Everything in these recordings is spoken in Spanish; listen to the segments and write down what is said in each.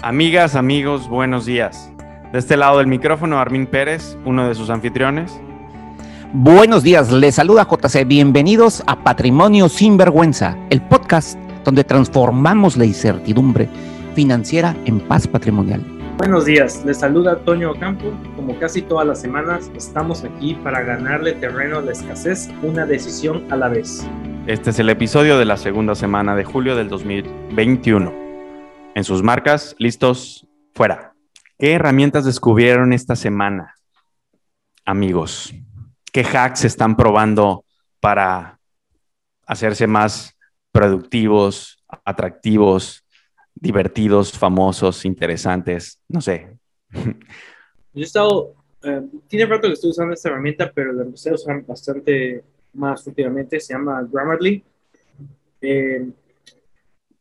Amigas, amigos, buenos días. De este lado del micrófono, Armin Pérez, uno de sus anfitriones. Buenos días, les saluda JC. Bienvenidos a Patrimonio Sin Vergüenza, el podcast donde transformamos la incertidumbre financiera en paz patrimonial. Buenos días, les saluda Toño Ocampo. Como casi todas las semanas, estamos aquí para ganarle terreno a la escasez, una decisión a la vez. Este es el episodio de la segunda semana de julio del 2021 en sus marcas, listos, fuera. ¿Qué herramientas descubrieron esta semana, amigos? ¿Qué hacks están probando para hacerse más productivos, atractivos, divertidos, famosos, interesantes? No sé. Yo he estado, eh, tiene rato que estoy usando esta herramienta, pero la empecé a usar bastante más últimamente. Se llama Grammarly. Eh,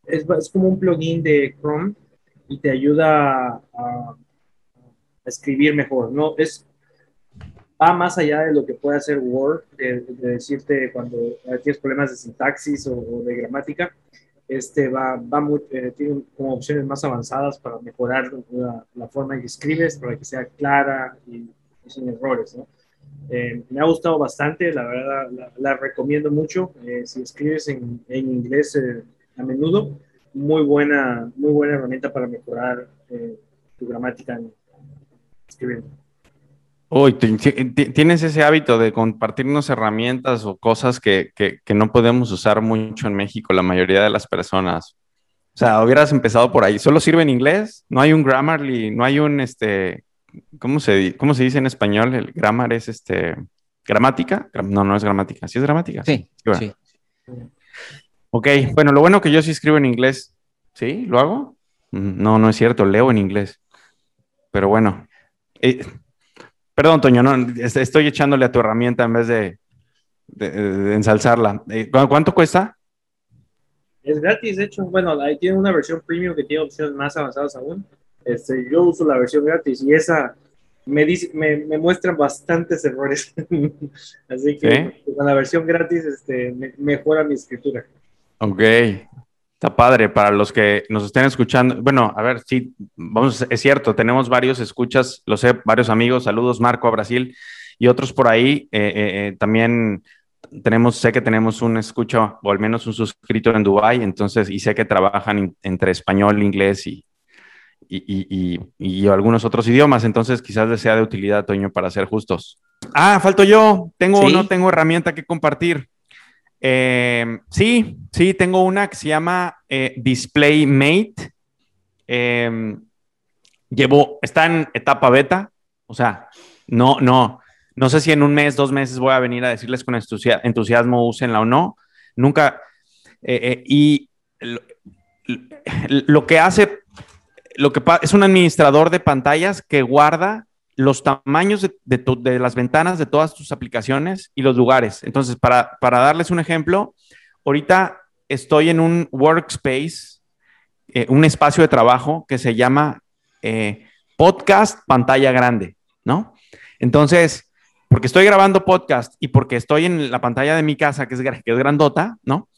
es, como un plugin de Chrome y te ayuda a, escribir mejor, ¿no? Es, va más allá de lo que puede hacer Word, de, decirte cuando tienes problemas de sintaxis o, de gramática, este va, va muy, eh, tiene como opciones más avanzadas para mejorar la, forma en que escribes, para que sea clara y, sin errores, ¿no? Eh, me ha gustado bastante, la verdad la, recomiendo mucho. Eh, si escribes en, en inglés, a menudo. Muy buena, muy buena herramienta para mejorar eh, tu gramática escribiendo. Uy, tienes ese hábito de compartirnos herramientas o cosas que, que, que, no podemos usar mucho en México, la mayoría de las personas. O sea, hubieras empezado por ahí. ¿Solo sirve en inglés? ¿No hay un Grammarly? ¿No hay un, este, ¿cómo se, cómo se dice en español? El grammar es, este, gramática. No, no es gramática. ¿Sí es gramática? Sí, sí. Ok, bueno, lo bueno que yo sí escribo en inglés. ¿Sí? ¿Lo hago? No, no es cierto, leo en inglés. Pero bueno. Eh, perdón, Toño, no, estoy echándole a tu herramienta en vez de, ensalzarla. Eh, ¿Cuánto cuesta? Es gratis, de hecho. Bueno, ahí tiene una versión premium que tiene opciones más avanzadas aún. Este, yo uso la versión gratis y esa me, dice, me, me muestra bastantes errores. Así que con la versión gratis este, mejora mi escritura. Ok, está padre para los que nos estén escuchando. Bueno, a ver, sí, vamos, es cierto, tenemos varios escuchas, lo sé, varios amigos, saludos Marco a Brasil y otros por ahí. Eh, eh, eh, también tenemos, sé que tenemos un escucho o al menos un suscrito en Dubai, entonces, y sé que trabajan entre español, inglés y, y, y, algunos otros idiomas, entonces quizás les sea de utilidad, Toño, para ser justos. Ah, falto yo, tengo no tengo herramienta que compartir. Eh, sí, sí, tengo una que se llama eh, DisplayMate. Eh, llevo, está en etapa beta, o sea, no, no, no sé si en un mes, dos meses voy a venir a decirles con entusiasmo úsenla o no. Nunca. y lo, que hace, lo que es un administrador de pantallas que guarda los tamaños de, las ventanas de todas tus aplicaciones y los lugares. Entonces, para, darles un ejemplo, ahorita estoy en un workspace, eh, un espacio de trabajo que se llama eh, podcast pantalla grande, ¿no? Entonces, porque estoy grabando podcast y porque estoy en la pantalla de mi casa, que es, que es grandota, ¿no?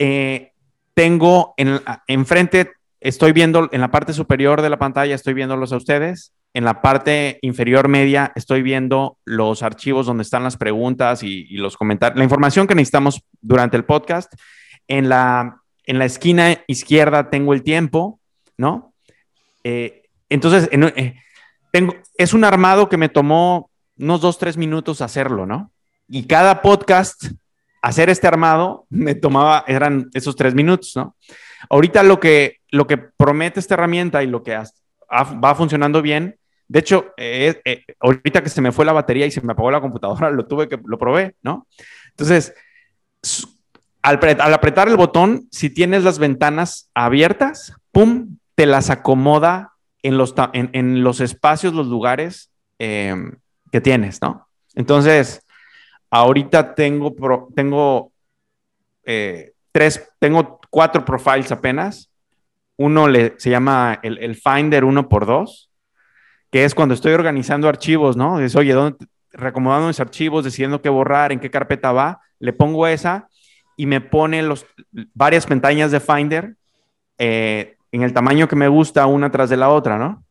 Eh, tengo en, enfrente, estoy viendo en la parte superior de la pantalla, estoy viéndolos a ustedes en la parte inferior media estoy viendo los archivos donde están las preguntas y, los comentarios, la información que necesitamos durante el podcast. En la, en la esquina izquierda tengo el tiempo, ¿no? Eh, entonces, eh, tengo, es un armado que me tomó unos dos, tres minutos hacerlo, ¿no? Y cada podcast, hacer este armado, me tomaba, eran esos tres minutos, ¿no? Ahorita lo que, lo que promete esta herramienta y lo que va funcionando bien de hecho, eh, eh, ahorita que se me fue la batería y se me apagó la computadora, lo tuve que, lo probé, ¿no? Entonces, al, apretar el botón, si tienes las ventanas abiertas, ¡pum!, te las acomoda en los, en, los espacios, los lugares em, que tienes, ¿no? Entonces, ahorita tengo, tengo eh, tres, tengo cuatro profiles apenas. Uno le, se llama el, el Finder 1 por 2 que es cuando estoy organizando archivos, ¿no? Es, oye, ¿dónde, reacomodando mis archivos, decidiendo qué borrar, en qué carpeta va, le pongo esa y me pone los, varias pestañas de Finder eh, en el tamaño que me gusta una tras de la otra, ¿no?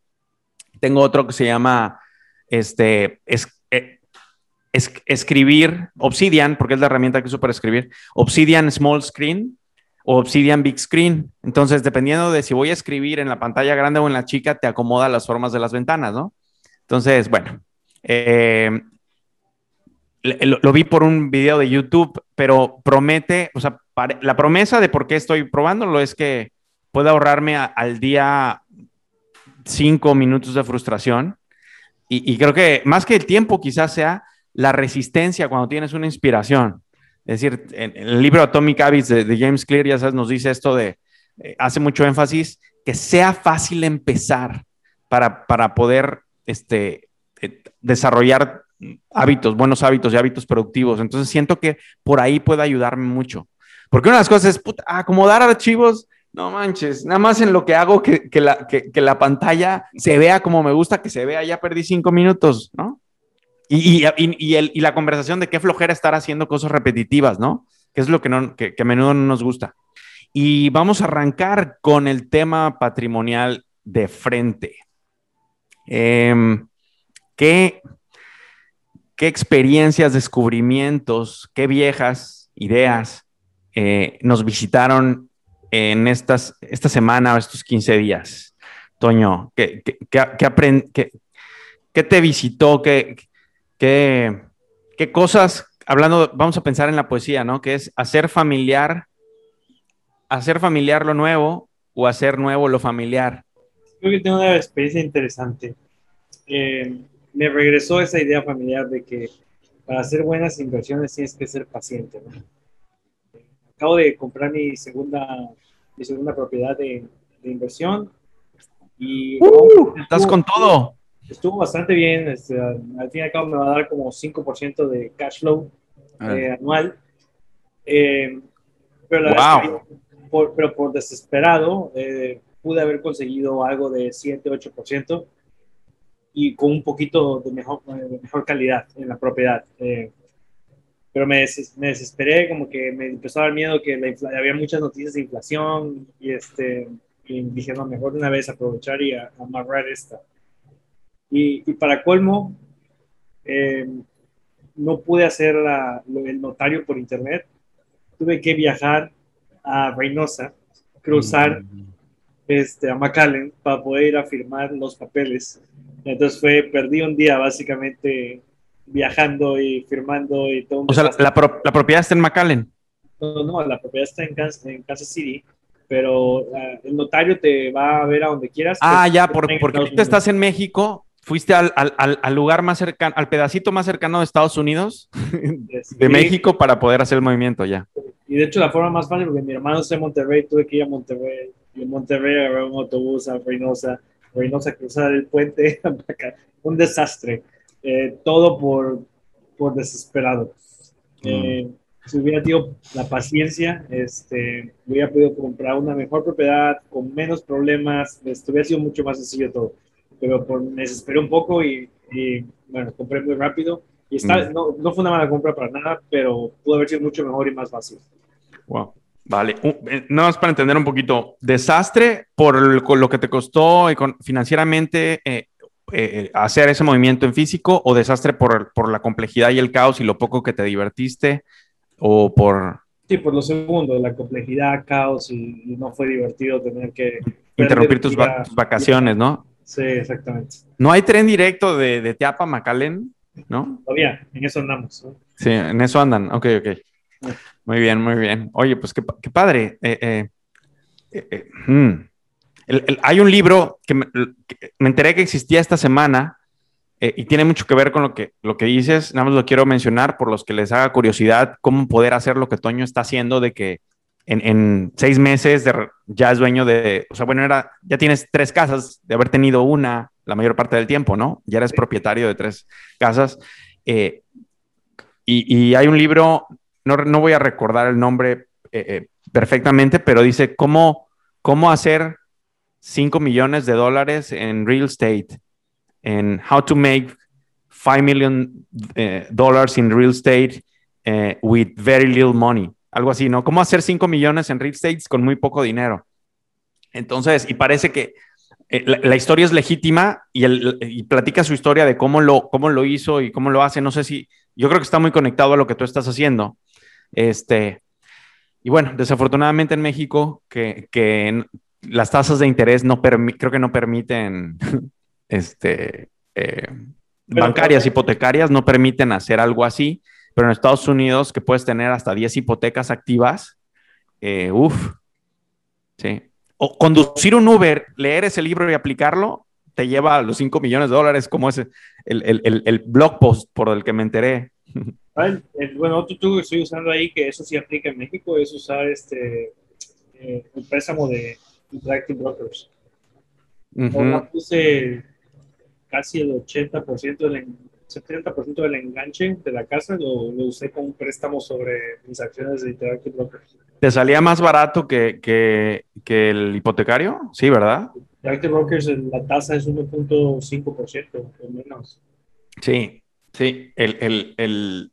Tengo otro que se llama, este, es, eh, es, escribir Obsidian, porque es la herramienta que uso para escribir, Obsidian Small Screen o Obsidian Big Screen. Entonces, dependiendo de si voy a escribir en la pantalla grande o en la chica, te acomoda las formas de las ventanas, ¿no? Entonces, bueno, eh, lo, vi por un video de YouTube, pero promete, o sea, la promesa de por qué estoy probándolo es que puede ahorrarme al día cinco minutos de frustración. Y, creo que más que el tiempo quizás sea la resistencia cuando tienes una inspiración. Es decir, en, el libro Atomic Habits de, James Clear, ya sabes, nos dice esto de, eh, hace mucho énfasis, que sea fácil empezar para, para poder este, eh, desarrollar hábitos, buenos hábitos y hábitos productivos. Entonces siento que por ahí puede ayudarme mucho. Porque una de las cosas es acomodar archivos. No manches, nada más en lo que hago que, la, que, la, pantalla se vea como me gusta que se vea, ya perdí cinco minutos, ¿no? Y, y, el, y, la conversación de qué flojera estar haciendo cosas repetitivas, ¿no? Que es lo que, no, que, a menudo no nos gusta. Y vamos a arrancar con el tema patrimonial de frente. Em, ¿qué, ¿Qué experiencias, descubrimientos, qué viejas ideas eh, nos visitaron en estas, esta semana o estos 15 días? Toño, ¿qué, qué, qué, qué te visitó? ¿Qué, qué, qué cosas, hablando, vamos a pensar en la poesía, ¿no? Que es hacer familiar, hacer familiar lo nuevo o hacer nuevo lo familiar. Creo que tengo una experiencia interesante. Eh, me regresó esa idea familiar de que para hacer buenas inversiones tienes que ser paciente. ¿no? acabo de comprar mi segunda, mi segunda propiedad de, inversión y... Uh, estás con todo. Estuvo bastante bien. Este, al fin y al cabo me va a dar como 5% de cash flow ah. eh, anual. Eh, pero, la por, pero por desesperado eh, pude haber conseguido algo de 7-8% y con un poquito de mejor, de mejor calidad en la propiedad pero me, me, desesperé, como que me empezó a dar miedo que había muchas noticias de inflación y, este, y dije, no, mejor de una vez aprovechar y amarrar esta. Y, y para colmo, eh, no pude hacer la, el notario por internet, tuve que viajar a Reynosa, cruzar mm. este, a McAllen para poder ir a firmar los papeles. Entonces fue, perdí un día básicamente viajando y firmando y todo. O sea, la, la, propiedad está en McAllen. No, no, la propiedad está en Kansas, en Kansas City, pero uh, el notario te va a ver a donde quieras. Ah, ya, por, porque tú estás en México, fuiste al, al, al, lugar más cercano, al pedacito más cercano de Estados Unidos, de México, para poder hacer el movimiento ya. Y de hecho, la forma más fácil, porque mi hermano está en Monterrey, tuve que ir a Monterrey, y en Monterrey agarrar un autobús a Reynosa, Reynosa cruzar el puente, un desastre. Eh, todo por, por desesperado. Mm. Eh, si hubiera tenido la paciencia, este, hubiera podido comprar una mejor propiedad con menos problemas, esto hubiera sido mucho más sencillo todo. Pero por, me desesperé un poco y, bueno, compré muy rápido. Y está, mm. no, no, fue una mala compra para nada, pero pudo haber sido mucho mejor y más fácil. Wow. Vale, eh, nada más para entender un poquito, desastre por lo que te costó financieramente eh, eh, hacer ese movimiento en físico o desastre por, por, la complejidad y el caos y lo poco que te divertiste o por... Sí, por lo segundo, la complejidad, caos y, no fue divertido tener que... Interrumpir tus, vacaciones, ¿no? Sí, exactamente. ¿No hay tren directo de, de Teapa a McAllen? ¿No? Todavía, en eso andamos. Sí, en eso andan. Ok, ok. Muy bien, muy bien. Oye, pues qué, qué padre. Eh, eh, hmm hay un libro que me, enteré que existía esta semana eh, y tiene mucho que ver con lo que, lo que dices. Nada más lo quiero mencionar por los que les haga curiosidad cómo poder hacer lo que Toño está haciendo de que en, seis meses ya es dueño de, o sea, bueno, era, ya tienes tres casas, de haber tenido una la mayor parte del tiempo, ¿no? Ya eres propietario de tres casas. Eh, y, hay un libro, no, no, voy a recordar el nombre eh, perfectamente, pero dice cómo, cómo hacer 5 millones de dólares en real estate, en how to make 5 million eh, dollars in real estate eh, with very little money. Algo así, ¿no? ¿Cómo hacer 5 millones en real estate con muy poco dinero? Entonces, y parece que eh, la, historia es legítima y, y, platica su historia de cómo lo, cómo lo hizo y cómo lo hace. No sé si, yo creo que está muy conectado a lo que tú estás haciendo. Este, y bueno, desafortunadamente en México, que, que las tasas de interés no creo que no permiten, este, eh, bancarias, hipotecarias, no permiten hacer algo así, pero en Estados Unidos, que puedes tener hasta 10 hipotecas activas, eh, uff, sí. O conducir un Uber, leer ese libro y aplicarlo, te lleva a los 5 millones de dólares, como es el, el, el blog post por el que me enteré. bueno, otro truco que estoy usando ahí, que eso sí aplica en México, es usar este eh, el préstamo de Interactive Brokers. Uh puse casi el 80% del 70% del enganche de la casa, lo, lo, usé con un préstamo sobre mis acciones de Interactive Brokers. ¿Te salía más barato que, que, que el hipotecario? Sí, ¿verdad? Interactive Brokers, la tasa es 1.5% o menos. Sí, sí. El, el, el,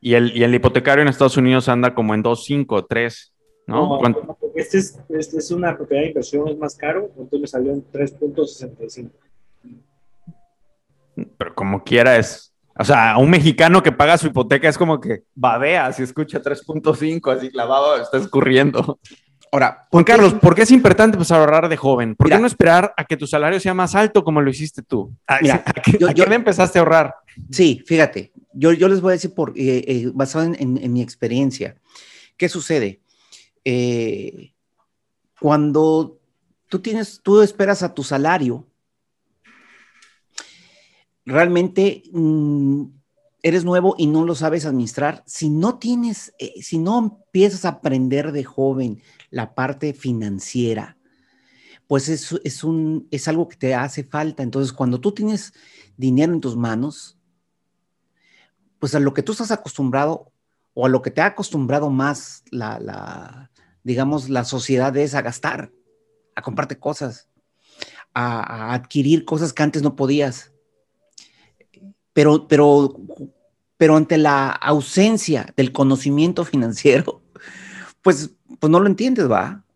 y el, y el hipotecario en Estados Unidos anda como en 2.5, 3, ¿no? no este, es, este es una propiedad de inversión, es más caro, entonces me salió en 3.65. Pero como quiera es, o sea, un mexicano que paga su hipoteca es como que babea si escucha 3.5, así clavado, está escurriendo. Ahora, Juan Carlos, ¿por qué es importante pues, ahorrar de joven? ¿Por qué no esperar a que tu salario sea más alto como lo hiciste tú? ¿A, mira, yo, empezaste a ahorrar? Sí, fíjate, yo, yo les voy a decir, por, eh, eh, basado en, mi experiencia, ¿qué sucede? Eh, cuando tú tienes, tú esperas a tu salario, realmente mm, eres nuevo y no lo sabes administrar, si no tienes, si no empiezas a aprender de joven la parte financiera, pues es, es, un, es algo que te hace falta. Entonces, cuando tú tienes dinero en tus manos, pues a lo que tú estás acostumbrado o a lo que te ha acostumbrado más la, digamos, la sociedad es a gastar, a comprarte cosas, a, adquirir cosas que antes no podías. Pero, pero, pero ante la ausencia del conocimiento financiero, pues, pues no lo entiendes, va.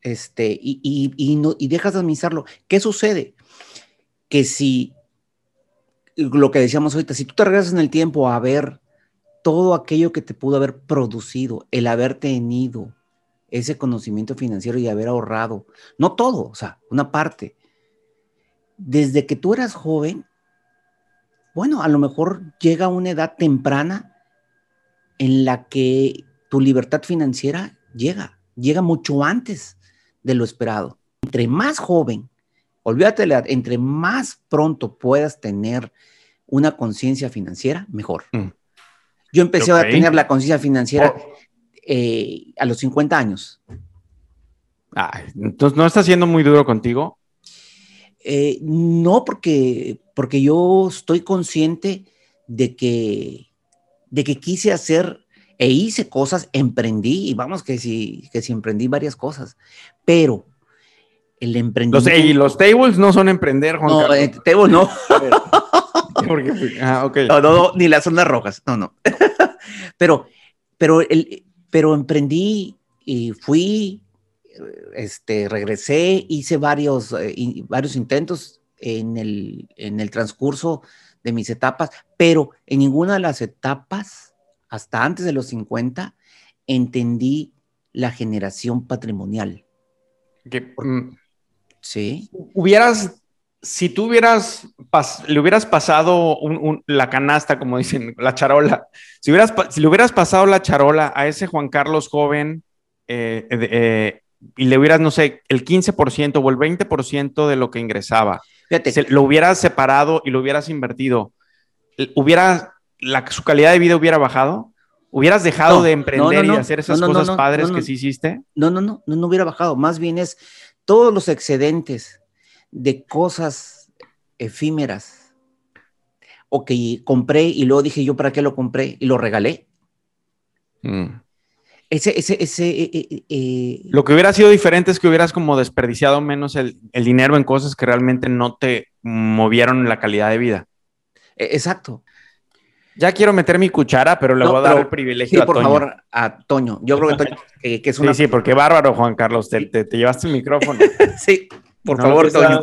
Este, y, y, y, no, y dejas de administrarlo. ¿Qué sucede? Que si lo que decíamos ahorita, si tú te regresas en el tiempo a ver todo aquello que te pudo haber producido, el haber tenido ese conocimiento financiero y haber ahorrado, no todo, o sea, una parte, desde que tú eras joven, bueno, a lo mejor llega una edad temprana en la que tu libertad financiera llega, llega mucho antes de lo esperado. Entre más joven Olvídate, entre más pronto puedas tener una conciencia financiera, mejor. Mm. Yo empecé a tener la conciencia financiera oh. eh, a los 50 años. entonces, ¿no está siendo muy duro contigo? Eh, no, porque, porque yo estoy consciente de que, de que quise hacer e hice cosas, emprendí, y vamos que si, que si emprendí varias cosas, pero el emprendimiento. Los, y los tables no son emprender, Juan No, eh, tables no. ah, okay. no, no, ni las zonas rojas, no, no. pero, pero, el, pero emprendí y fui, este, regresé, hice varios, eh, varios intentos en el, en el transcurso de mis etapas, pero en ninguna de las etapas, hasta antes de los 50, entendí la generación patrimonial. Que, Sí. Hubieras, si tú hubieras, le hubieras pasado la canasta, como dicen, la charola, si, hubieras, si le hubieras pasado la charola a ese Juan Carlos joven eh, eh, y le hubieras, no sé, el 15% o el 20% de lo que ingresaba, lo hubieras separado y lo hubieras invertido, hubiera, la, su calidad de vida hubiera bajado. ¿Hubieras dejado de emprender y hacer esas cosas padres que sí hiciste? No, no, no, no, no hubiera bajado. Más bien es todos los excedentes de cosas efímeras o que compré y luego dije yo para qué lo compré y lo regalé. Mm. Ese, ese, ese, eh, eh, eh, lo que hubiera sido diferente es que hubieras como desperdiciado menos el, dinero en cosas que realmente no te movieron la calidad de vida. E, exacto. Ya quiero meter mi cuchara, pero le No, voy a dar pero- el privilegio Sí, a por Toño. favor, a Toño. Yo creo que Toño, que, que es una... Sí, sí, porque bárbaro, Juan Carlos, te, te- te llevaste el micrófono. Sí, por No, favor, Toño.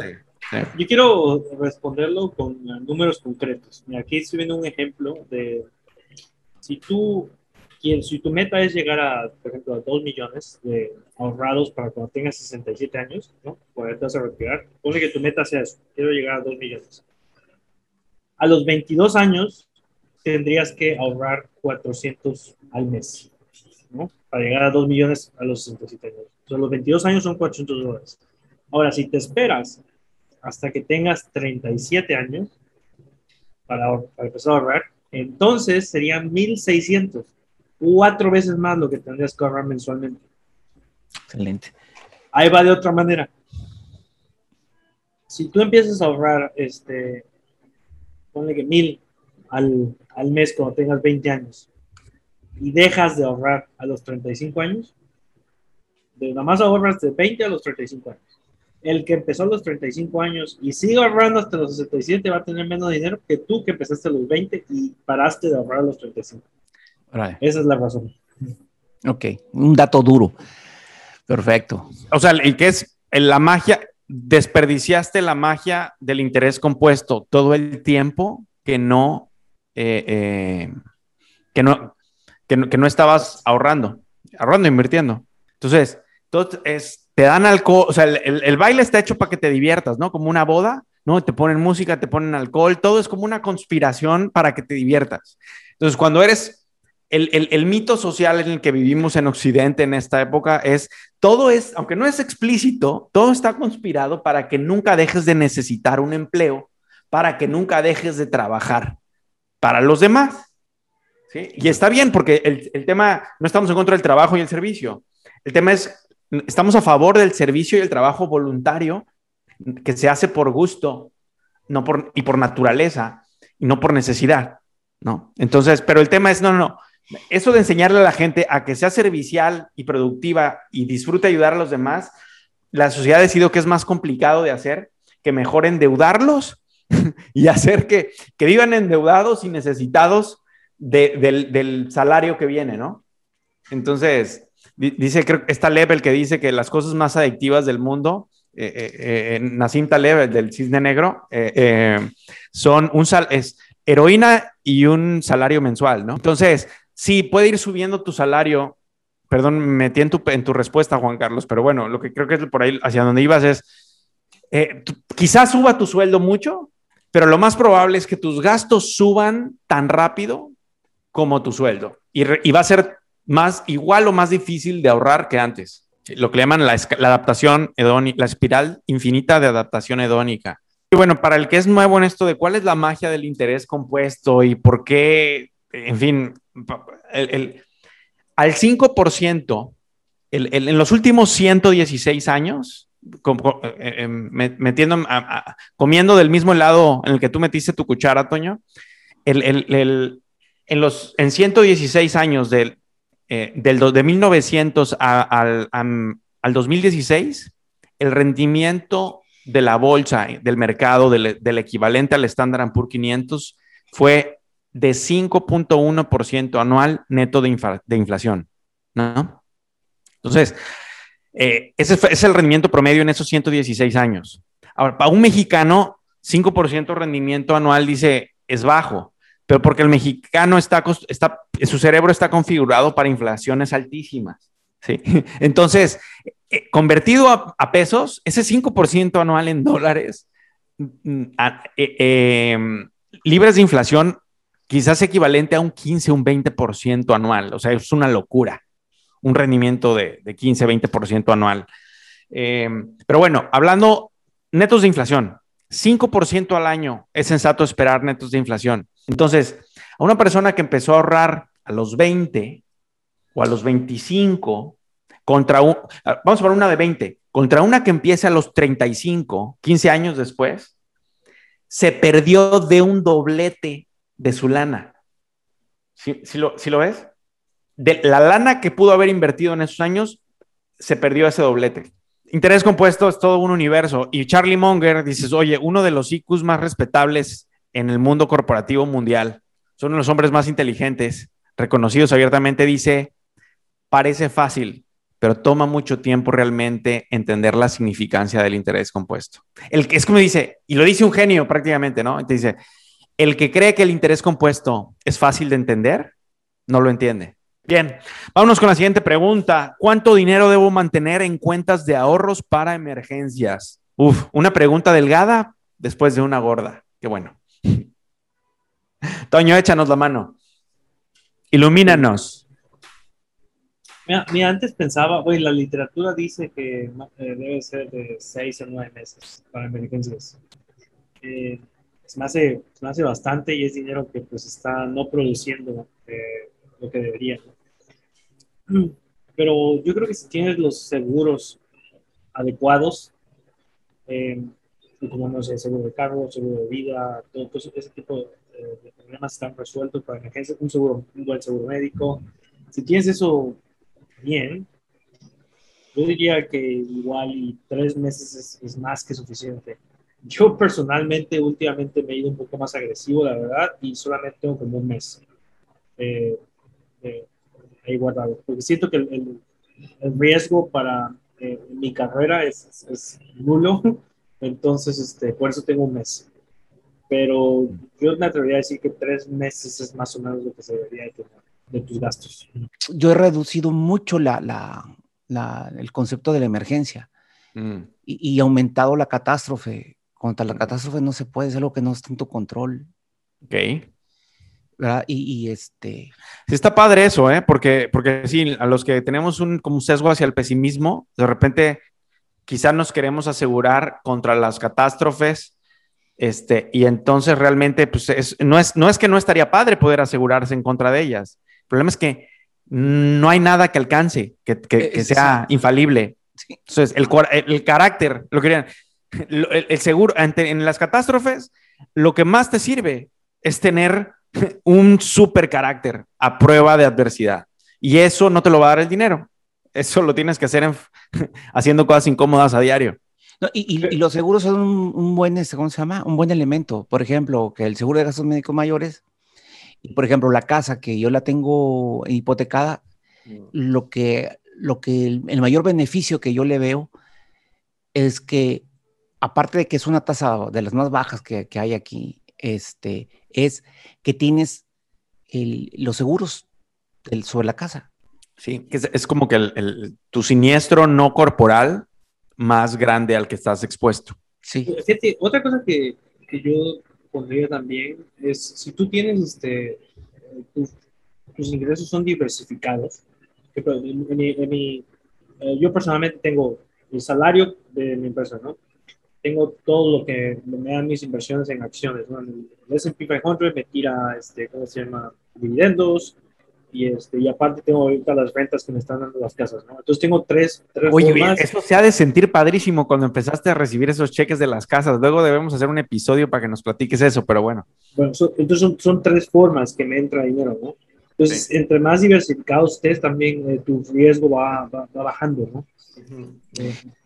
Yo quiero responderlo con números concretos. Aquí estoy viendo un ejemplo de si tú quieres, si tu meta es llegar a, por ejemplo, a 2 millones de ahorrados para cuando tengas 67 años, ¿no? Cuando te vas a retirar, ponle que tu meta sea eso, quiero llegar a 2 millones. A los 22 años tendrías que ahorrar 400 al mes, ¿no? Para llegar a 2 millones a los 67 años. O sea, los 22 años son 400 dólares. Ahora, si te esperas hasta que tengas 37 años para, para empezar a ahorrar, entonces serían 1.600, cuatro veces más lo que tendrías que ahorrar mensualmente. Excelente. Ahí va de otra manera. Si tú empiezas a ahorrar, este, ponle que mil al, al mes cuando tengas 20 años y dejas de ahorrar a los 35 años, de nada más ahorras de 20 a los 35 años. El que empezó a los 35 años y sigue ahorrando hasta los 67 va a tener menos dinero que tú que empezaste a los 20 y paraste de ahorrar a los 35. Esa es la razón. Ok, un dato duro. Perfecto. O sea, el que es la magia, desperdiciaste la magia del interés compuesto todo el tiempo que no, eh, eh, que no, que no, que no estabas ahorrando, ahorrando, invirtiendo. Entonces, todo es, te dan alcohol, o sea, el, el- el baile está hecho para que te diviertas, ¿no? Como una boda, ¿no? Te ponen música, te ponen alcohol, todo es como una conspiración para que te diviertas. Entonces, cuando eres el, el- el mito social en el que vivimos en Occidente en esta época es todo es, aunque no es explícito, todo está conspirado para que nunca dejes de necesitar un empleo, para que nunca dejes de trabajar para los demás. ¿sí? Y está bien, porque el, el tema, no estamos en contra del trabajo y el servicio. El tema es, estamos a favor del servicio y el trabajo voluntario que se hace por gusto no por, y por naturaleza y no por necesidad. ¿no? Entonces, pero el tema es, no, no, no. Eso de enseñarle a la gente a que sea servicial y productiva y disfrute ayudar a los demás, la sociedad ha decidido que es más complicado de hacer que mejor endeudarlos y hacer que, que vivan endeudados y necesitados de- del, salario que viene, ¿no? Entonces, di- dice, creo que está Level que dice que las cosas más adictivas del mundo, eh, eh, eh, Nassim del cisne negro, eh, eh, son un sal es heroína y un salario mensual, ¿no? Entonces, sí, puede ir subiendo tu salario. Perdón, me metí en tu, en tu respuesta, Juan Carlos, pero bueno, lo que creo que es por ahí hacia donde ibas es, eh, quizás suba tu sueldo mucho, pero lo más probable es que tus gastos suban tan rápido como tu sueldo. Y, va a ser más igual o más difícil de ahorrar que antes. Lo que le llaman la, adaptación hedónica, la espiral infinita de adaptación hedónica. Y bueno, para el que es nuevo en esto de cuál es la magia del interés compuesto y por qué, en fin, el- el- al 5%, el- en los últimos 116 años, com- com- eh, eh, me- metiendo, a- a- comiendo del mismo helado en el que tú metiste tu cuchara, Toño, en, los, en 116 años del, eh, del de 1900 a- al, al 2016, el rendimiento de la bolsa, del mercado, del, del equivalente al Standard Poor's 500, fue de 5.1% anual neto de, de inflación, ¿no? Entonces, eh, ese es el rendimiento promedio en esos 116 años. Ahora, para un mexicano, 5% rendimiento anual dice es bajo, pero porque el mexicano está, su cerebro está configurado para inflaciones altísimas. ¿sí? Entonces, eh, convertido a, pesos, ese 5% anual en dólares, mm, eh, libres de inflación, quizás equivalente a un 15, un 20% anual. O sea, es una locura. Un rendimiento de, de 15, 20% anual. Eh, pero bueno, hablando netos de inflación, 5% al año es sensato esperar netos de inflación. Entonces, a una persona que empezó a ahorrar a los 20 o a los 25 contra un, vamos a poner una de 20, contra una que empiece a los 35, 15 años después, se perdió de un doblete de su lana. ¿Sí, lo, sí lo ves? De la lana que pudo haber invertido en esos años, se perdió ese doblete. Interés compuesto es todo un universo. Y Charlie Munger dices, oye, uno de los IQs más respetables en el mundo corporativo mundial, de los hombres más inteligentes, reconocidos abiertamente, dice, parece fácil, pero toma mucho tiempo realmente entender la significancia del interés compuesto. El que es como dice, y lo dice un genio prácticamente, ¿no? Te dice, el que cree que el interés compuesto es fácil de entender, no lo entiende. Bien, vámonos con la siguiente pregunta. ¿Cuánto dinero debo mantener en cuentas de ahorros para emergencias? Uf, una pregunta delgada después de una gorda. Qué bueno. Toño, échanos la mano. Ilumínanos. Mira, antes pensaba, güey, la literatura dice que eh, debe ser de seis a nueve meses para emergencias. Eh, se, me hace, se, me hace, bastante y es dinero que pues está no produciendo eh, lo que debería. Pero yo creo que si tienes los seguros adecuados, como no sé, seguro de carro, seguro de vida, todo, ese tipo de, problemas están resueltos para emergencias, un, seguro, un buen seguro médico. Si tienes eso bien, yo diría que igual y tres meses es, más que suficiente. Yo personalmente últimamente me he ido un poco más agresivo, la verdad, y solamente tengo como un mes eh, ahí guardado, porque siento que el, el, riesgo para eh, mi carrera es, es, nulo, entonces este, por eso tengo un mes. Pero yo me atrevería a decir que tres meses es más o menos lo que se debería tener de tus gastos. Yo he reducido mucho la, la, la, el concepto de la emergencia mm. y, y, aumentado la catástrofe. Contra la catástrofe no se puede, es algo que no está en tu control. Ok. ¿verdad? Y, y, este... Sí está padre eso, ¿eh? Porque, porque sí, a los que tenemos un, como un sesgo hacia el pesimismo, de repente quizá nos queremos asegurar contra las catástrofes, este, y entonces realmente, pues es, no, es, no es que no estaría padre poder asegurarse en contra de ellas, el problema es que no hay nada que alcance, que, que, que sea infalible. Entonces, el, el, carácter, lo querían, el, el, seguro, en las catástrofes, lo que más te sirve es tener un super carácter a prueba de adversidad. Y eso no te lo va a dar el dinero. Eso lo tienes que hacer en, haciendo cosas incómodas a diario. No, y, y, los seguros son un, un, buen, este, ¿cómo se llama? Un buen elemento. Por ejemplo, que el seguro de gastos médicos mayores, y por ejemplo, la casa que yo la tengo hipotecada, mm. lo que, lo que el, el, mayor beneficio que yo le veo es que, aparte de que es una tasa de las más bajas que, que hay aquí, este, es que tienes el, los seguros del, sobre la casa. Sí, es, es como que el, el, tu siniestro no corporal más grande al que estás expuesto. Sí. Fíjate, otra cosa que, que, yo pondría también es si tú tienes este, tus, tus ingresos son diversificados. En mi, en mi, eh, yo personalmente tengo el salario de mi empresa, ¿no? Tengo todo lo que me dan mis inversiones en acciones. ¿no? El S&P 500 me tira, este, ¿cómo se llama? Dividendos. Y, este, y aparte tengo ahorita las rentas que me están dando las casas, ¿no? Entonces tengo tres, tres Oye, formas. eso se ha de sentir padrísimo cuando empezaste a recibir esos cheques de las casas. Luego debemos hacer un episodio para que nos platiques eso, pero bueno. Bueno, so, entonces son, son, tres formas que me entra dinero, ¿no? Entonces, sí. entre más diversificados estés, también eh, tu riesgo va, va, va bajando, ¿no?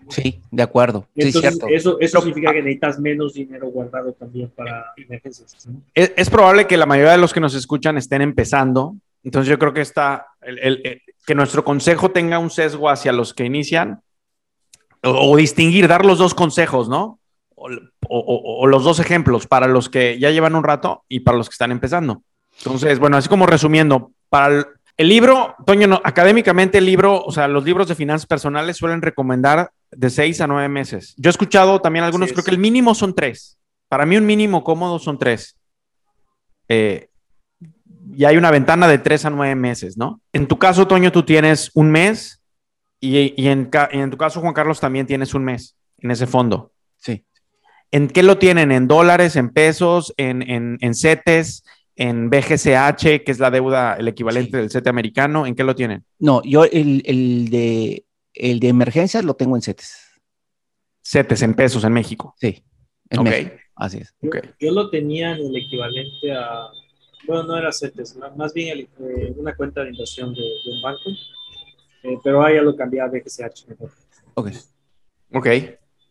Sí, de acuerdo. Entonces, sí, cierto. Eso, eso significa que necesitas menos dinero guardado también para emergencias. ¿no? Es, es, probable que la mayoría de los que nos escuchan estén empezando. Entonces yo creo que está, el, el, el, que nuestro consejo tenga un sesgo hacia los que inician o, o distinguir, dar los dos consejos, ¿no? O, o, los dos ejemplos para los que ya llevan un rato y para los que están empezando. Entonces, bueno, así como resumiendo, para el libro, Toño, no, académicamente el libro, o sea, los libros de finanzas personales suelen recomendar de seis a nueve meses. Yo he escuchado también algunos, sí, creo que el mínimo son tres. Para mí un mínimo cómodo son tres. Eh, y hay una ventana de tres a nueve meses, ¿no? En tu caso, Toño, tú tienes un mes y, y, en, y en tu caso, Juan Carlos, también tienes un mes en ese fondo. Sí. ¿En qué lo tienen? ¿En dólares, en pesos, en, en, en CETES? En BGCH, que es la deuda, el equivalente sí. del CETE americano, ¿en qué lo tienen? No, yo el, el, de, el de emergencias lo tengo en CETES. CETES en pesos en México. Sí, en Ok. México. Así es. Yo, Ok. yo lo tenía en el equivalente a, bueno, no era CETES, más bien el, eh, una cuenta de inversión de, de un banco, eh, pero ahí ya lo cambié a BGCH mejor. Ok. Ok,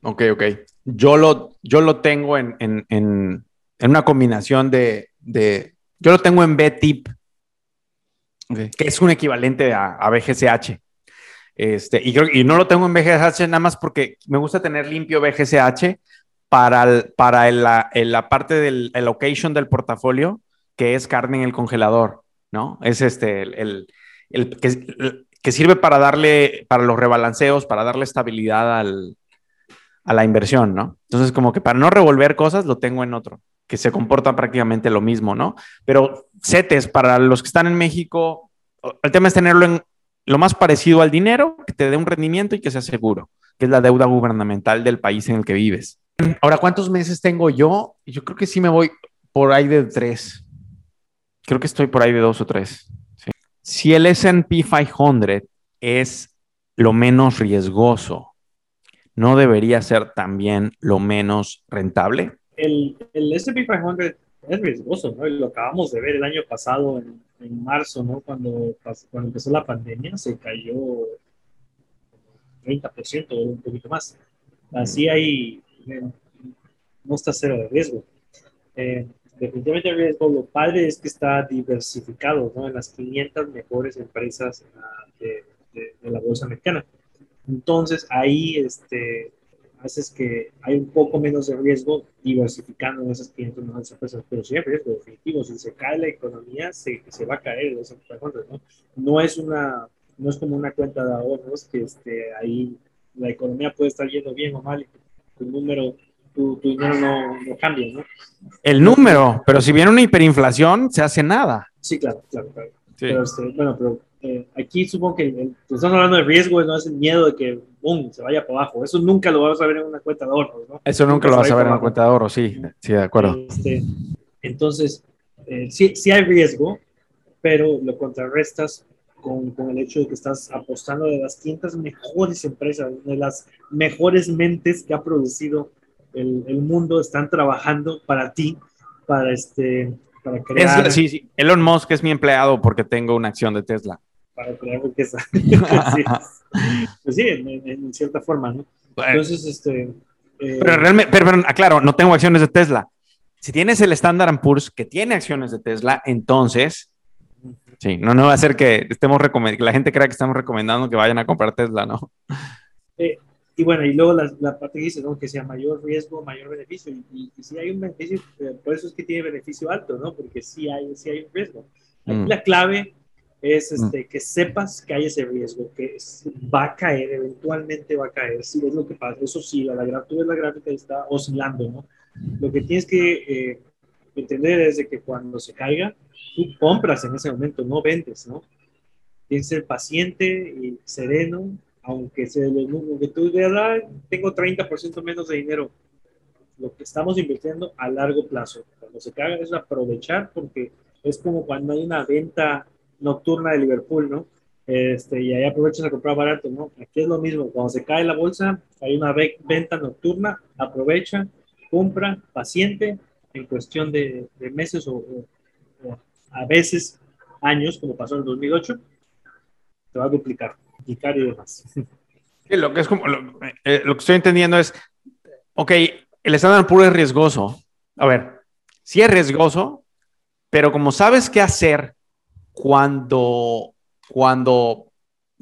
ok, ok. Yo lo, yo lo tengo en, en, en, en una combinación de, de, Yo lo tengo en BTIP, que es un equivalente a, a BGCH. Este, y, y no lo tengo en BGCH nada más porque me gusta tener limpio BGCH para, para la, la, parte del location del portafolio, que es carne en el congelador, ¿no? Es este, el, el, que, que, sirve para darle, para los rebalanceos, para darle estabilidad al, a la inversión, ¿no? Entonces, como que para no revolver cosas, lo tengo en otro, que se comporta prácticamente lo mismo, ¿no? Pero CETES, para los que están en México, el tema es tenerlo en lo más parecido al dinero, que te dé un rendimiento y que sea seguro, que es la deuda gubernamental del país en el que vives. Ahora, ¿cuántos meses tengo yo? Yo creo que sí me voy por ahí de tres. Creo que estoy por ahí de dos o tres. Si el SP 500 es lo menos riesgoso, ¿no debería ser también lo menos rentable? El, el SP 500 es riesgoso, ¿no? Lo acabamos de ver el año pasado, en, en marzo, ¿no? Cuando, cuando empezó la pandemia, se cayó 30% o un poquito más. Así hay, no está cero de riesgo. Eh, definitivamente el riesgo, lo padre es que está diversificado, ¿no? En las 500 mejores empresas de, de, de la bolsa americana. Entonces, ahí, este, haces que hay un poco menos de riesgo diversificando en esas 500 mejores empresas, pero sí hay riesgo definitivo. Si se cae la economía, se, se va a caer ¿no? No es, una, no es como una cuenta de ahorros que este, ahí la economía puede estar yendo bien o mal y tu número, tu, tu dinero no, no, cambia, ¿no? El número, pero si viene una hiperinflación, se hace nada. Sí, claro, claro, claro. Pero, este, bueno, pero eh, aquí supongo que el, estamos hablando de riesgo, no es el miedo de que boom, se vaya para abajo. Eso nunca lo vas a ver en una cuenta de ahorros, ¿no? Eso nunca, nunca lo vas a ver en una cuenta de ahorros, sí, sí, de acuerdo. Este, entonces, eh, sí, sí hay riesgo, pero lo contrarrestas con, con, el hecho de que estás apostando de las 500 mejores empresas, de las mejores mentes que ha producido el, el mundo, están trabajando para ti, para este, para crear. Es, sí, sí. Elon Musk es mi empleado porque tengo una acción de Tesla. Para crear riqueza. sí. Pues sí, en, en, cierta forma, ¿no? Entonces, este. Eh... Pero realmente, pero, pero, aclaro, no tengo acciones de Tesla. Si tienes el Standard Poor's que tiene acciones de Tesla, entonces. Sí, no, no va a ser que estemos que la gente crea que estamos recomendando que vayan a comprar Tesla, ¿no? Eh, y bueno, y luego la, la parte que dice, ¿no? Que sea mayor riesgo, mayor beneficio. Y, y, y si hay un beneficio, por eso es que tiene beneficio alto, ¿no? Porque sí hay, sí hay un riesgo. Aquí mm. la clave es este, mm. que sepas que hay ese riesgo, que es, va a caer, eventualmente va a caer. Sí, es lo que pasa. Eso sí, la, la, tú ves la gráfica y está oscilando, ¿no? Lo que tienes que eh, entender es de que cuando se caiga, tú compras en ese momento, no vendes, ¿no? Tienes que ser paciente y sereno, aunque tú veas, ah, tengo 30% menos de dinero. Lo que estamos invirtiendo a largo plazo. Cuando se caiga es aprovechar porque es como cuando hay una venta nocturna de Liverpool, ¿no? Este, y ahí aprovechas a comprar barato, ¿no? Aquí es lo mismo, cuando se cae la bolsa, hay una venta nocturna, aprovecha, compra, paciente, en cuestión de, de meses o, o, o, a veces años, como pasó en el 2008, te va a duplicar, y demás. Lo que es como, lo, eh, lo, que estoy entendiendo es, ok, el estándar puro es riesgoso. A ver, sí es riesgoso, pero como sabes qué hacer cuando, cuando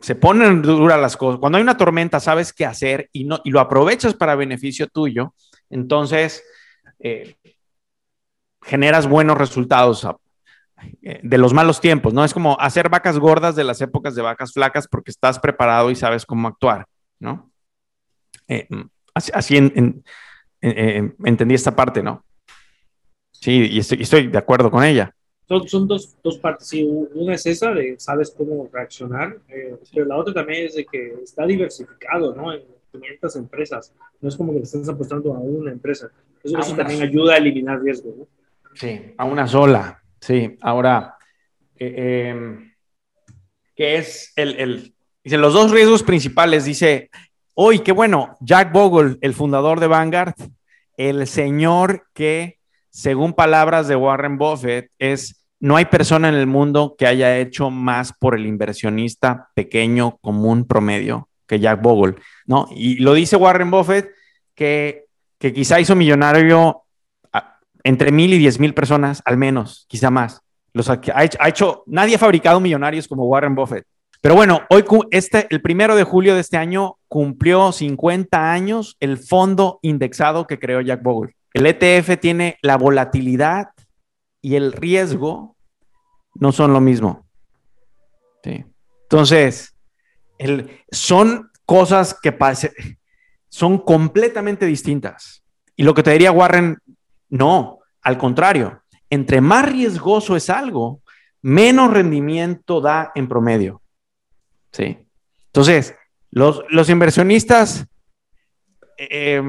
se ponen duras las cosas, cuando hay una tormenta, sabes qué hacer y, no, y lo aprovechas para beneficio tuyo, entonces eh, generas buenos resultados eh, de los malos tiempos, ¿no? Es como hacer vacas gordas de las épocas de vacas flacas porque estás preparado y sabes cómo actuar, ¿no? Eh, así, así en, en, en, entendí esta parte, ¿no? Sí, y estoy, estoy de acuerdo con ella. Son, son dos, dos, partes, sí, una es esa de sabes cómo reaccionar, eh, pero la otra también es de que está diversificado, ¿no? En 500 empresas, no es como que le estás apostando a una empresa, eso, eso también ayuda a eliminar riesgo, ¿no? Sí, a una sola, sí, ahora, eh, eh, ¿qué es el, el, dice, los dos riesgos principales, dice, hoy, qué bueno, Jack Bogle, el fundador de Vanguard, el señor que según palabras de Warren Buffett, es no hay persona en el mundo que haya hecho más por el inversionista pequeño, común, promedio que Jack Bogle, ¿no? Y lo dice Warren Buffett que, que quizá hizo millonario entre mil y diez mil personas, al menos, quizá más, Los ha, ha hecho, nadie ha fabricado millonarios como Warren Buffett. Pero bueno, hoy este, el primero de julio de este año cumplió 50 años el fondo indexado que creó Jack Bogle. El ETF tiene la volatilidad y el riesgo no son lo mismo. Sí. Entonces, el, son cosas que son completamente distintas. Y lo que te diría Warren, no, al contrario, entre más riesgoso es algo, menos rendimiento da en promedio. ¿Sí? Entonces, los, inversionistas eh,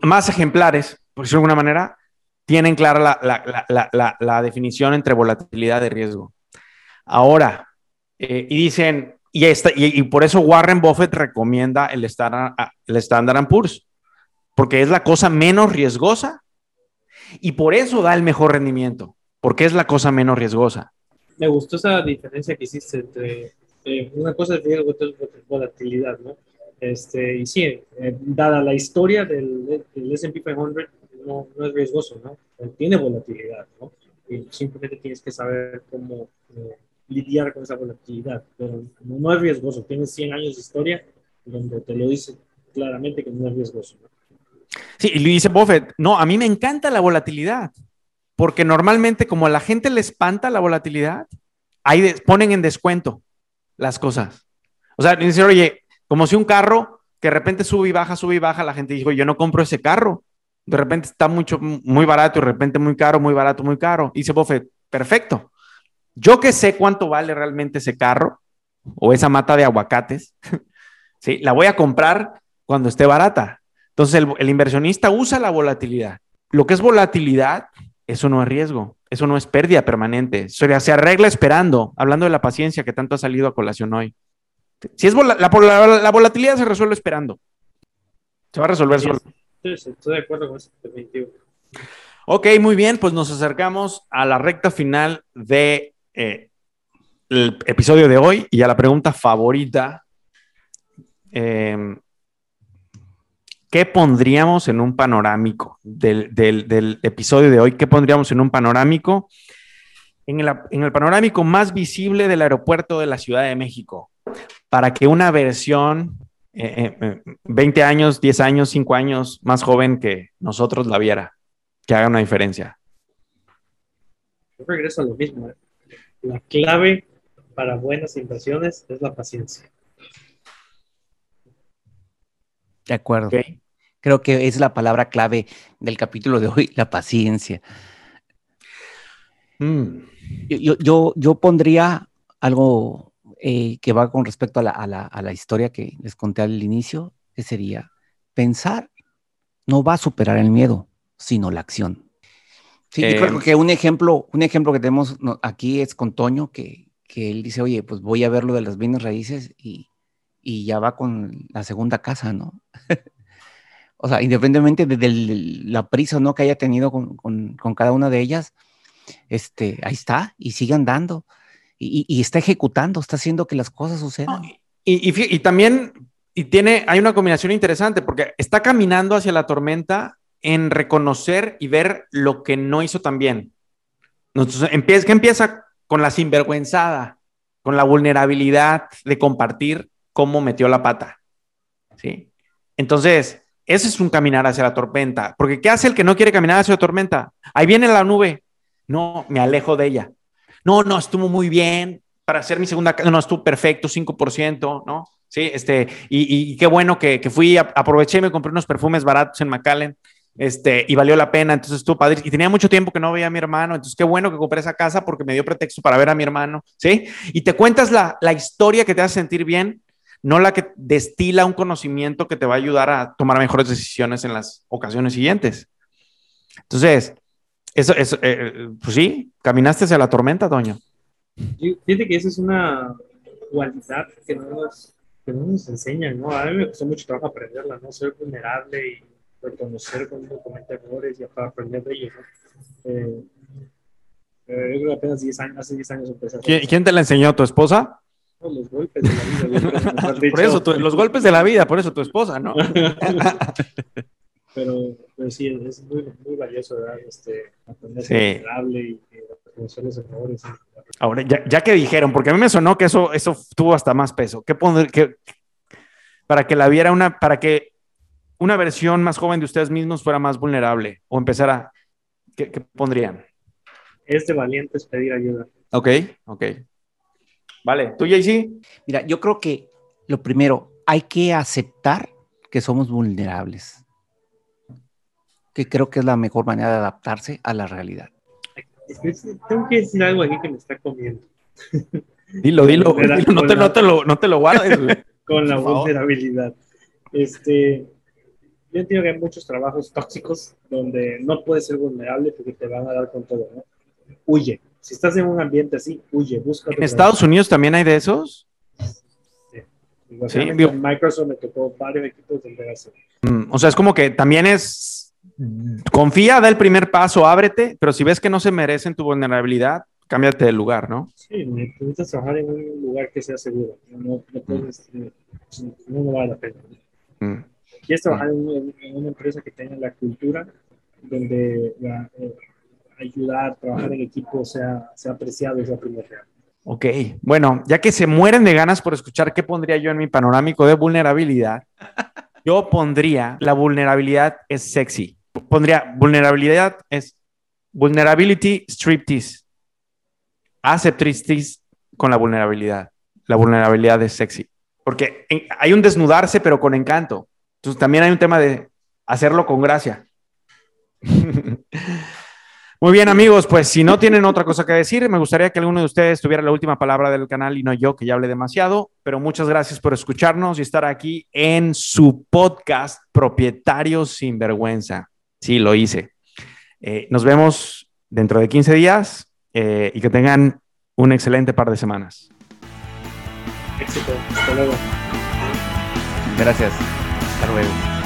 más ejemplares, por decirlo de alguna manera, tienen clara la, definición entre volatilidad y riesgo. Ahora, eh, y dicen, y, y, por eso Warren Buffett recomienda el Standard, el Standard Poor's, porque es la cosa menos riesgosa y por eso da el mejor rendimiento, porque es la cosa menos riesgosa. Me gustó esa diferencia que hiciste entre eh, una cosa es riesgo otra es volatilidad, ¿no? Este, y sí, eh, dada la historia del, del S&P 500, no, no, es riesgoso, ¿no? Tiene volatilidad, ¿no? Y simplemente tienes que saber cómo eh, lidiar con esa volatilidad, pero no, es riesgoso. Tienes 100 años de historia donde te lo dice claramente que no es riesgoso, ¿no? Sí, y dice Buffett, no, a mí me encanta la volatilidad, porque normalmente como a la gente le espanta la volatilidad, ahí ponen en descuento las cosas. O sea, dicen, oye, como si un carro que de repente sube y baja, sube y baja, la gente dijo, yo no compro ese carro. De repente está mucho, muy barato y de repente muy caro, muy barato, muy caro. Y dice Buffett, perfecto. Yo que sé cuánto vale realmente ese carro o esa mata de aguacates, ¿sí? la voy a comprar cuando esté barata. Entonces el, inversionista usa la volatilidad. Lo que es volatilidad, eso no es riesgo, eso no es pérdida permanente. Se arregla esperando, hablando de la paciencia que tanto ha salido a colación hoy. Si es la, la, volatilidad se resuelve esperando. Se va a resolver solo. Sí, estoy de acuerdo con eso, definitivo. Ok, muy bien, pues nos acercamos a la recta final de eh, el episodio de hoy y a la pregunta favorita. Em, ¿Qué pondríamos en un panorámico del, episodio de hoy? ¿Qué pondríamos en un panorámico? En el, panorámico más visible del aeropuerto de la Ciudad de México para que una versión 20 eh, eh, años, 10 años, 5 años más joven que nosotros la viera, que haga una diferencia. Yo regreso a lo mismo. ¿eh? La clave para buenas inversiones es la paciencia. De acuerdo. Creo que es la palabra clave del capítulo de hoy, la paciencia. Mm. Yo, yo, yo, pondría algo eh, que va con respecto a la, historia que les conté al inicio, que sería pensar no va a superar el miedo, sino la acción. Sí, yo creo em. que un ejemplo, un ejemplo que tenemos aquí es con Toño, que, él dice, oye, pues voy a ver lo de las bienes raíces y, ya va con la segunda casa, ¿no? o sea, independientemente de, la prisa ¿no? que haya tenido con, con, cada una de ellas, este, ahí está y sigue andando y, está ejecutando, está haciendo que las cosas sucedan. y, también y tiene, hay una combinación interesante porque está caminando hacia la tormenta en reconocer y ver lo que no hizo tan bien. Entonces, empieza, que empieza con la sinvergüenzada, con la vulnerabilidad de compartir cómo metió la pata. ¿Sí? Entonces, ese es un caminar hacia la tormenta. Porque ¿qué hace el que no quiere caminar hacia la tormenta? Ahí viene la nube. No, me alejo de ella no, no, estuvo muy bien para hacer mi segunda, no, estuvo perfecto, 5%, ¿no? Sí, este, y, qué bueno que, fui, aproveché y me compré unos perfumes baratos en McAllen, este, y valió la pena, entonces estuvo padre, y tenía mucho tiempo que no veía a mi hermano, entonces qué bueno que compré esa casa porque me dio pretexto para ver a mi hermano, ¿sí? Y te cuentas la, la historia que te hace sentir bien, no la que destila un conocimiento que te va a ayudar a tomar mejores decisiones en las ocasiones siguientes. Entonces, eso, eso eh, eh, pues sí, caminaste hacia la tormenta, Doña. Fíjate que esa es una cualidad que no nos, que no nos enseñan, ¿no? A mí me costó mucho trabajo aprenderla, ¿no? Ser vulnerable y reconocer cuando comete errores y aprender de ellos, ¿no? Eh, yo creo que apenas 10 años, hace 10 años empecé a ¿Quién, ¿Quién te la enseñó? ¿Tu esposa? Los golpes de la vida. por eso, los golpes de la vida, por eso tu esposa, ¿no? pero, pero sí, es muy, muy valioso, ¿verdad? Este, aprender a ser vulnerable y, errores. Ahora, ya, ya, que dijeron, porque a mí me sonó que eso, eso tuvo hasta más peso. ¿Qué pondr que, para que la viera una, para que una versión más joven de ustedes mismos fuera más vulnerable o empezara, ¿qué, qué pondrían? Es de valientes pedir ayuda. Ok, ok. Vale, ¿tú, JC? Mira, yo creo que lo primero, hay que aceptar que somos vulnerables, que creo que es la mejor manera de adaptarse a la realidad. Tengo que decir algo aquí que me está comiendo. Dilo, dilo, dilo no, te, no, te, lo, no te lo guardes. con la vulnerabilidad. Este, yo entiendo que hay muchos trabajos tóxicos donde no puedes ser vulnerable porque te van a dar con todo, ¿no? Huye. Si estás en un ambiente así, huye, busca. ¿En Estados Unidos también hay de esos? Sí. en Microsoft me tocó varios equipos de hacer. Mm, o sea, es como que también es. Confía, da el primer paso, ábrete, pero si ves que no se merecen tu vulnerabilidad, cámbiate de lugar, ¿no? Sí, necesitas trabajar en un lugar que sea seguro. No, no, puedes, mm. no, no vale la pena. Mm. Quieres trabajar en, en, una empresa que tenga la cultura donde la, eh, ayudar, trabajar en equipo sea, sea apreciado, sea primordial. Ok, bueno, ya que se mueren de ganas por escuchar qué pondría yo en mi panorámico de vulnerabilidad, yo pondría la vulnerabilidad es sexy. Pondría vulnerabilidad es vulnerability striptease. Hace tristis con la vulnerabilidad. La vulnerabilidad es sexy. Porque hay un desnudarse, pero con encanto. Entonces también hay un tema de hacerlo con gracia. Muy bien, amigos, pues si no tienen otra cosa que decir, me gustaría que alguno de ustedes tuviera la última palabra del canal y no yo, que ya hablé demasiado, pero muchas gracias por escucharnos y estar aquí en su podcast Propietarios sin Vergüenza. Sí, lo hice. Eh, nos vemos dentro de 15 días eh, y que tengan un excelente par de semanas. Éxito. Hasta luego. Gracias. Hasta luego.